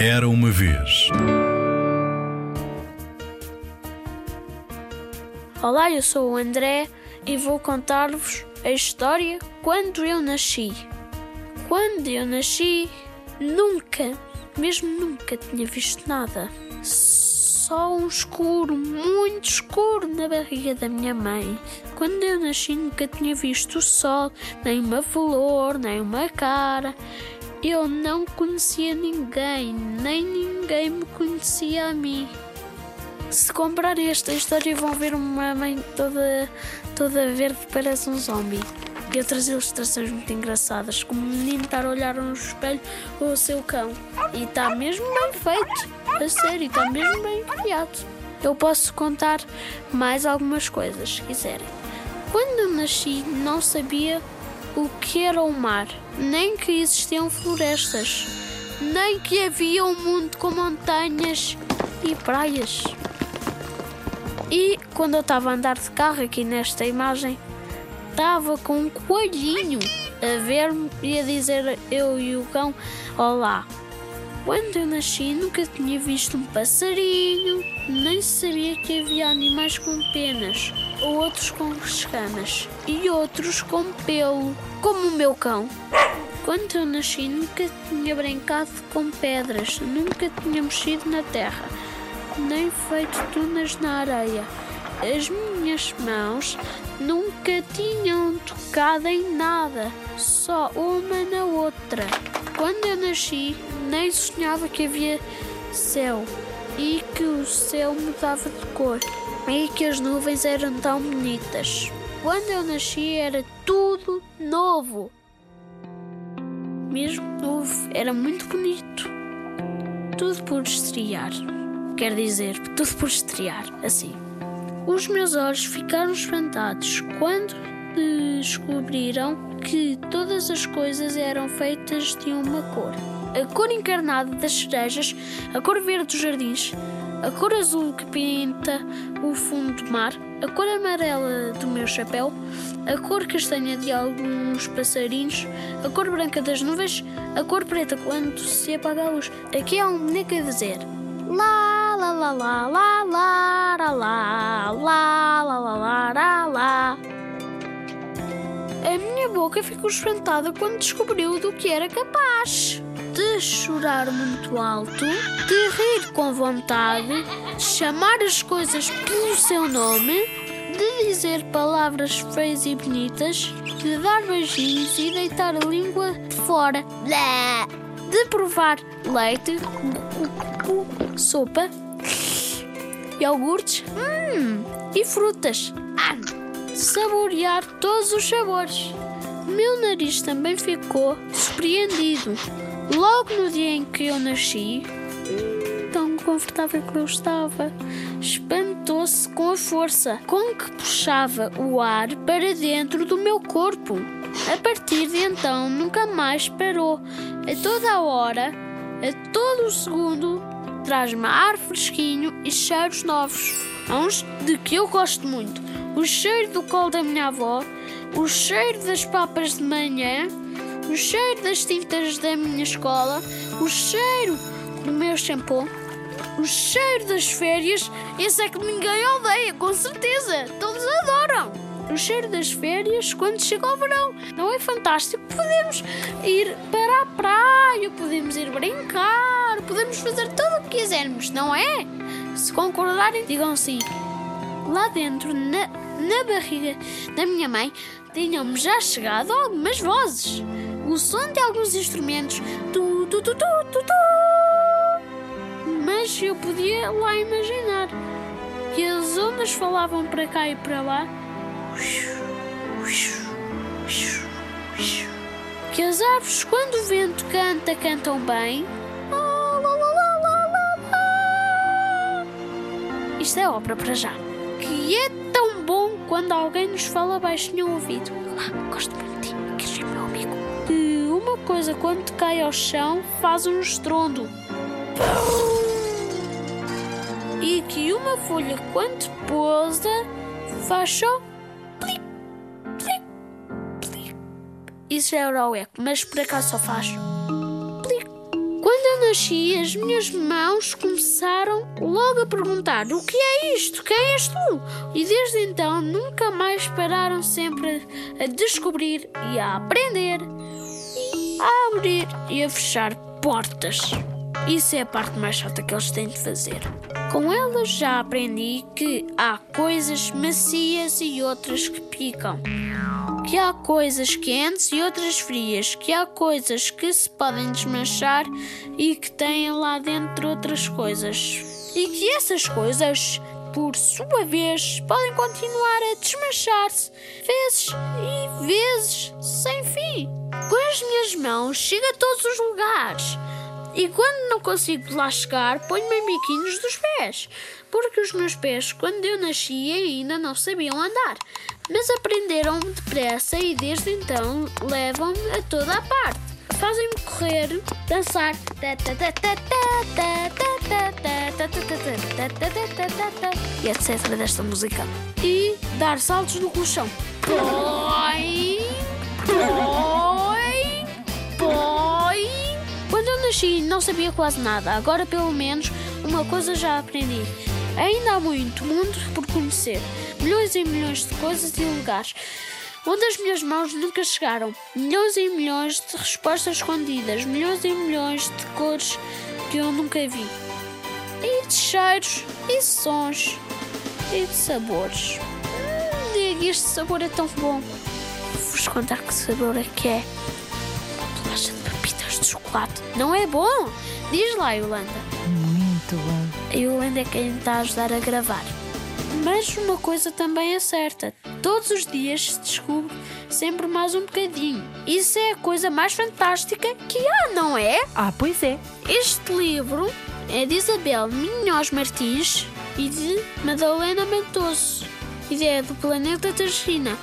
Era uma vez. Olá, eu sou o André e vou contar-vos a história quando eu nasci. Quando eu nasci, nunca, mesmo nunca tinha visto nada. Só um escuro, muito escuro na barriga da minha mãe. Quando eu nasci, nunca tinha visto o sol, nem uma flor, nem uma cara. Eu não conhecia ninguém, nem ninguém me conhecia a mim. Se comprarem esta história vão ver uma mãe toda, toda verde, parece um zombie. E outras ilustrações muito engraçadas, como o menino estar a olhar no espelho ou o seu cão. E está mesmo bem feito, a sério, está mesmo bem criado. Eu posso contar mais algumas coisas, se quiserem. Quando eu nasci, não sabia o que era o mar, nem que existiam florestas, nem que havia um mundo com montanhas e praias. E quando eu estava a andar de carro aqui nesta imagem, estava com um coelhinho a ver-me e a dizer eu e o cão olá. Quando eu nasci nunca tinha visto um passarinho, nem sabia que havia animais com penas, outros com escamas e outros com pelo, como o meu cão. Quando eu nasci nunca tinha brincado com pedras, nunca tinha mexido na terra, nem feito túneis na areia. As minhas mãos nunca tinham tocado em nada, só uma na outra. Quando eu nasci, nem sonhava que havia céu e que o céu mudava de cor e que as nuvens eram tão bonitas. Quando eu nasci, era tudo novo. Mesmo novo, era muito bonito. Tudo por estrear. Quer dizer, tudo por estrear, assim. Os meus olhos ficaram espantados quando descobriram que todas as coisas eram feitas de uma cor. A cor encarnada das cerejas, a cor verde dos jardins, a cor azul que pinta o fundo do mar, a cor amarela do meu chapéu, a cor castanha de alguns passarinhos, a cor branca das nuvens, a cor preta quando se apaga a luz. Aqui há um boneco a dizer lá lá lá lá lá lá lá lá lá lá lá lá lá a minha boca ficou espantada quando descobriu do que era capaz. De chorar muito alto, de rir com vontade, de chamar as coisas pelo seu nome, de dizer palavras feias e bonitas, de dar beijinhos e deitar a língua de fora, de provar leite, sopa, iogurtes hum, e frutas. Saborear todos os sabores. Meu nariz também ficou surpreendido. Logo no dia em que eu nasci, tão confortável que eu estava, espantou-se com a força com que puxava o ar para dentro do meu corpo. A partir de então, nunca mais parou. A toda a hora, a todo o segundo, traz-me ar fresquinho e cheiros novos. Uns de que eu gosto muito. O cheiro do colo da minha avó, o cheiro das papas de manhã, o cheiro das tintas da minha escola, o cheiro do meu shampoo, o cheiro das férias. Esse é que ninguém odeia, com certeza. Todos adoram. O cheiro das férias quando chega o verão. Não é fantástico? Podemos ir para a praia, podemos ir brincar, podemos fazer tudo o que quisermos, não é? Se concordarem, digam sim. Lá dentro, na, na barriga da minha mãe, tinham-me já chegado algumas vozes. O som de alguns instrumentos. Tu, tu, tu, tu, tu, tu. Mas eu podia lá imaginar que as ondas falavam para cá e para lá. Que as árvores, quando o vento canta, cantam bem. Isto é ópera para já. Que é tão bom quando alguém nos fala baixinho ao ouvido. Ah, gosto muito de ti, queres ser meu amigo? Que uma coisa quando cai ao chão faz um estrondo. E que uma folha quando pousa faz só Isso é era o eco, mas por acaso só faz. Quando eu nasci, as minhas mãos começaram logo a perguntar: O que é isto? Quem és tu? E desde então nunca mais pararam sempre a descobrir e a aprender, a abrir e a fechar portas. Isso é a parte mais chata que eles têm de fazer. Com elas já aprendi que há coisas macias e outras que picam. Que há coisas quentes e outras frias. Que há coisas que se podem desmanchar e que têm lá dentro outras coisas. E que essas coisas, por sua vez, podem continuar a desmanchar-se vezes e vezes sem fim. Com as minhas mãos chego a todos os lugares. E quando não consigo lá chegar, ponho-me em biquinhos dos pés. Porque os meus pés, quando eu nasci, ainda não sabiam andar. Mas aprenderam depressa e desde então levam-me a toda a parte. Fazem-me correr, dançar e etc. desta música. E dar saltos no colchão. Põe, põe, nasci não sabia quase nada, agora pelo menos uma coisa já aprendi. Ainda há muito mundo por conhecer, milhões e milhões de coisas e lugares onde as minhas mãos nunca chegaram, milhões e milhões de respostas escondidas, milhões e milhões de cores que eu nunca vi, e de cheiros, e sons, e de sabores. Hum, diga, este sabor é tão bom. Vou-vos contar que sabor é que é. Chocolate. Não é bom? Diz lá, Yolanda. Muito bom. A Yolanda é quem está a ajudar a gravar. Mas uma coisa também é certa: todos os dias se descobre sempre mais um bocadinho. Isso é a coisa mais fantástica que há, não é? Ah, pois é. Este livro é de Isabel Minhoz Martins e de Madalena Mentoso. E é do Planeta da China.